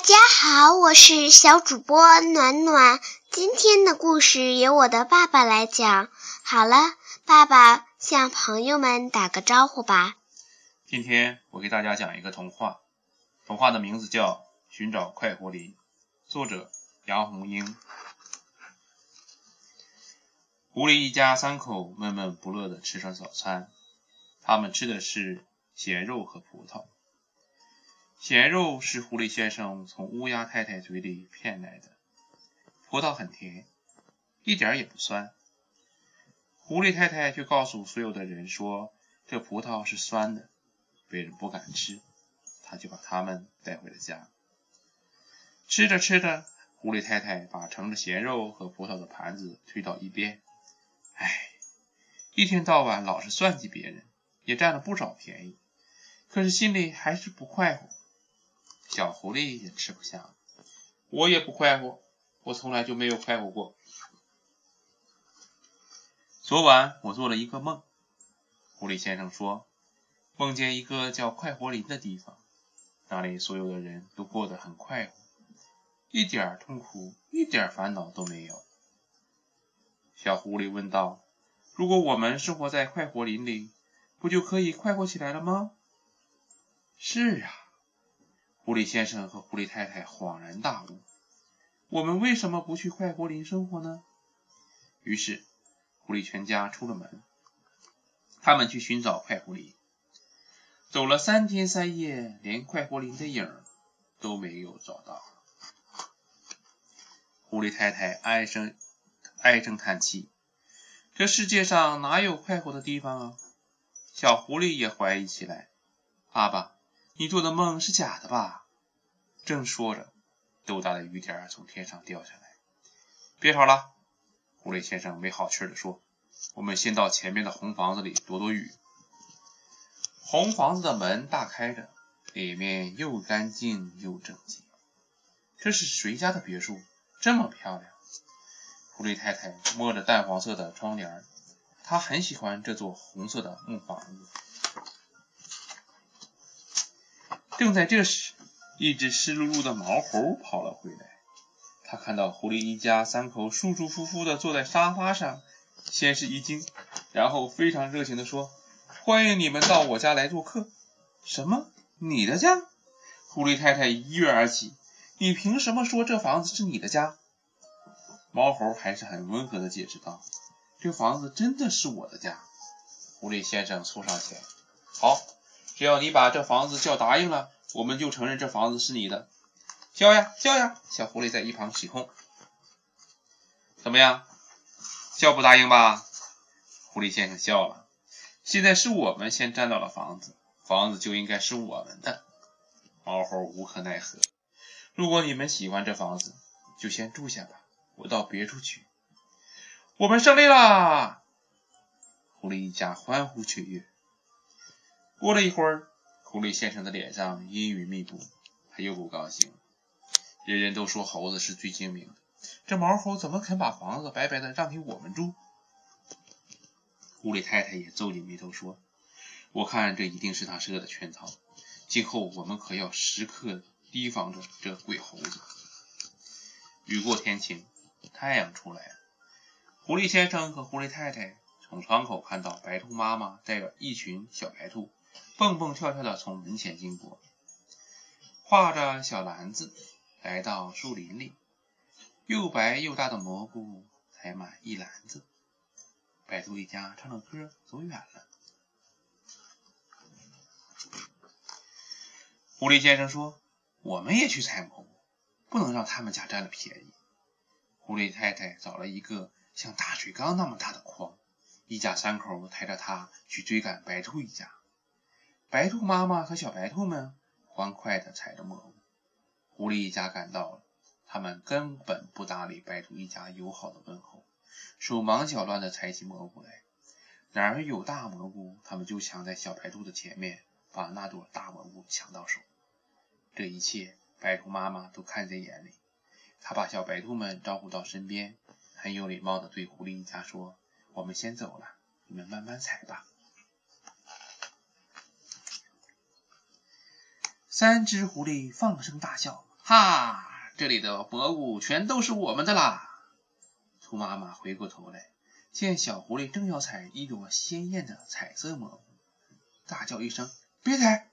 大家好，我是小主播暖暖。今天的故事由我的爸爸来讲。好了，爸爸向朋友们打个招呼吧。今天我给大家讲一个童话，童话的名字叫《寻找快活林》，作者杨红樱。狐狸一家三口闷闷不乐地吃上早餐，他们吃的是咸肉和葡萄。咸肉是狐狸先生从乌鸦太太嘴里骗来的，葡萄很甜，一点也不酸。狐狸太太却告诉所有的人说，这葡萄是酸的，别人不敢吃，他就把它们带回了家。吃着吃着，狐狸太太把盛着咸肉和葡萄的盘子推到一边，唉，一天到晚老是算计别人，也占了不少便宜，可是心里还是不快活。小狐狸也吃不下了，我也不快活，我从来就没有快活过。昨晚我做了一个梦，狐狸先生说，梦见一个叫快活林的地方，那里所有的人都过得很快活，一点痛苦、一点烦恼都没有。小狐狸问道：“如果我们生活在快活林里，不就可以快活起来了吗？”“是啊。”狐狸先生和狐狸太太恍然大悟：“我们为什么不去快活林生活呢？”于是，狐狸全家出了门，他们去寻找快活林。走了三天三夜，连快活林的影都没有找到。狐狸太太唉声唉声叹气：“这世界上哪有快活的地方啊？”小狐狸也怀疑起来：“爸爸。”你做的梦是假的吧？正说着，豆大的雨点从天上掉下来。别吵了，狐狸先生没好气的说：“我们先到前面的红房子里躲躲雨。”红房子的门大开着，里面又干净又整洁。这是谁家的别墅？这么漂亮！狐狸太太摸着淡黄色的窗帘，她很喜欢这座红色的木房子。正在这时，一只湿漉漉的毛猴跑了回来。他看到狐狸一家三口舒舒服服的坐在沙发上，先是一惊，然后非常热情的说：“欢迎你们到我家来做客。”“什么？你的家？”狐狸太太一跃而起：“你凭什么说这房子是你的家？”毛猴还是很温和的解释道：“这房子真的是我的家。”狐狸先生凑上前：“好。”只要你把这房子叫答应了，我们就承认这房子是你的。叫呀叫呀！小狐狸在一旁起哄。怎么样？叫不答应吧？狐狸先生笑了。现在是我们先占到了房子，房子就应该是我们的。猫猴无可奈何。如果你们喜欢这房子，就先住下吧。我到别处去。我们胜利啦！狐狸一家欢呼雀跃。过了一会儿，狐狸先生的脸上阴云密布，他又不高兴。人人都说猴子是最精明的，这毛猴怎么肯把房子白白的让给我们住？狐狸太太也皱紧眉头说：“我看这一定是他设的圈套，今后我们可要时刻提防着这鬼猴子。”雨过天晴，太阳出来了。狐狸先生和狐狸太太从窗口看到白兔妈妈带着一群小白兔。蹦蹦跳跳的从门前经过，挎着小篮子来到树林里，又白又大的蘑菇采满一篮子。白兔一家唱着歌走远了。狐狸先生说：“我们也去采蘑菇，不能让他们家占了便宜。”狐狸太太找了一个像大水缸那么大的筐，一家三口抬着它去追赶白兔一家。白兔妈妈和小白兔们欢快地采着蘑菇，狐狸一家赶到了，他们根本不搭理白兔一家友好的问候，手忙脚乱地采起蘑菇来。哪儿有大蘑菇，他们就抢在小白兔的前面，把那朵大蘑菇抢到手。这一切，白兔妈妈都看在眼里，她把小白兔们招呼到身边，很有礼貌地对狐狸一家说：“我们先走了，你们慢慢采吧。”三只狐狸放声大笑，哈，这里的蘑菇全都是我们的啦！兔妈妈回过头来，见小狐狸正要采一朵鲜艳的彩色蘑菇，大叫一声：“别采，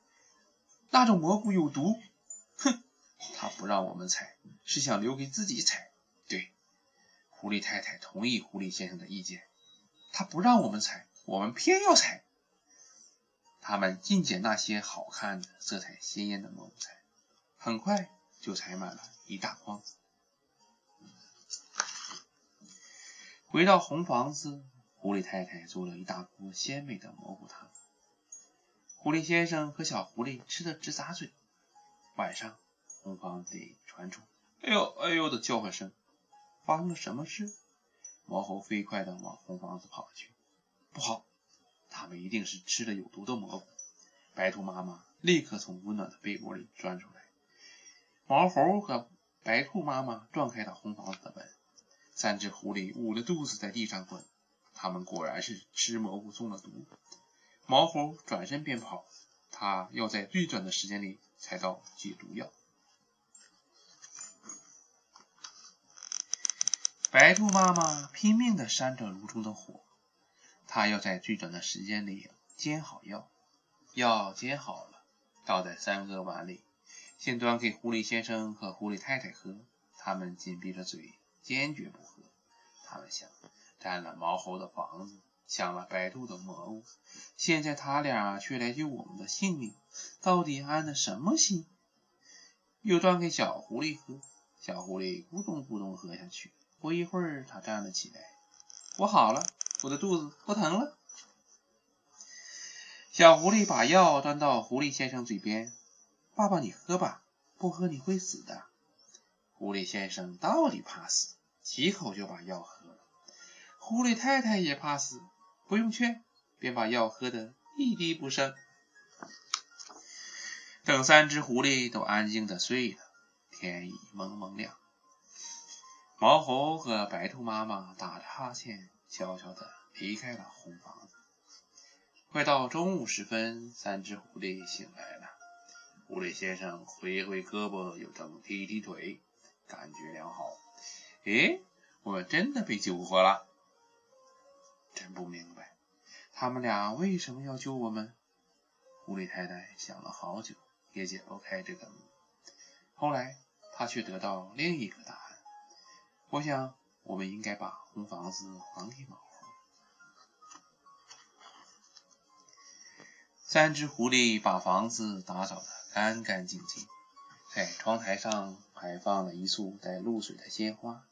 那种蘑菇有毒！”哼，他不让我们采，是想留给自己采。对，狐狸太太同意狐狸先生的意见，他不让我们采，我们偏要采。他们尽捡那些好看的、色彩鲜艳的蘑菇采，很快就采满了一大筐。回到红房子，狐狸太太做了一大锅鲜美的蘑菇汤。狐狸先生和小狐狸吃的直咂嘴。晚上，红房子里传出“哎呦哎呦”的叫唤声。发生了什么事？毛猴飞快地往红房子跑去。不好！他们一定是吃了有毒的蘑菇。白兔妈妈立刻从温暖的被窝里钻出来。毛猴和白兔妈妈撞开了红房子的门。三只狐狸捂着肚子在地上滚。他们果然是吃蘑菇中了毒。毛猴转身便跑，他要在最短的时间里采到解毒药。白兔妈妈拼命地扇着炉中的火。他要在最短的时间里煎好药，药煎好了，倒在三个碗里，先端给狐狸先生和狐狸太太喝。他们紧闭着嘴，坚决不喝。他们想，占了毛猴的房子，抢了白兔的蘑菇，现在他俩却来救我们的性命，到底安的什么心？又端给小狐狸喝，小狐狸咕咚咕咚喝下去。不一会儿，他站了起来，我好了。我的肚子不疼了。小狐狸把药端到狐狸先生嘴边：“爸爸，你喝吧，不喝你会死的。”狐狸先生到底怕死，几口就把药喝了。狐狸太太也怕死，不用劝，便把药喝得一滴不剩。等三只狐狸都安静的睡了，天已蒙蒙亮。毛猴和白兔妈妈打着哈欠。悄悄地离开了红房子。快到中午时分，三只狐狸醒来了。狐狸先生挥挥胳膊，又正踢踢腿，感觉良好。诶，我们真的被救活了！真不明白，他们俩为什么要救我们？狐狸太太想了好久，也解不开这个谜。后来，她却得到另一个答案。我想。我们应该把红房子还给毛猴。三只狐狸把房子打扫得干干净净，在窗台上摆放了一束带露水的鲜花，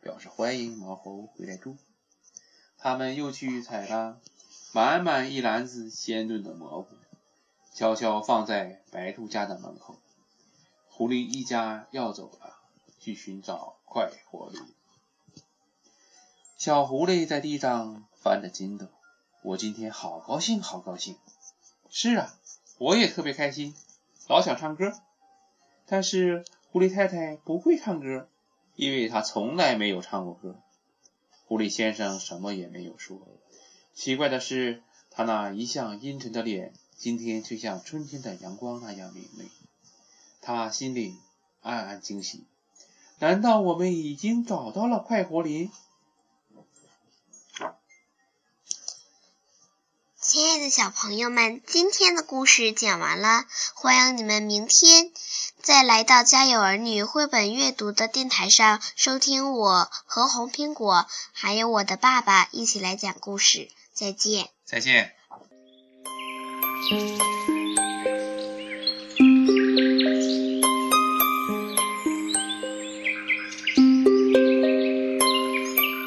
表示欢迎毛猴回来住。他们又去采了满满一篮子鲜炖的蘑菇，悄悄放在白兔家的门口。狐狸一家要走了，去寻找快活驴。小狐狸在地上翻着筋斗，我今天好高兴，好高兴。是啊，我也特别开心，老想唱歌。但是狐狸太太不会唱歌，因为她从来没有唱过歌。狐狸先生什么也没有说。奇怪的是，他那一向阴沉的脸，今天却像春天的阳光那样明媚。他心里暗暗惊喜，难道我们已经找到了快活林？亲爱的小朋友们，今天的故事讲完了，欢迎你们明天再来到家有儿女绘本阅读的电台上收听我和红苹果还有我的爸爸一起来讲故事。再见，再见。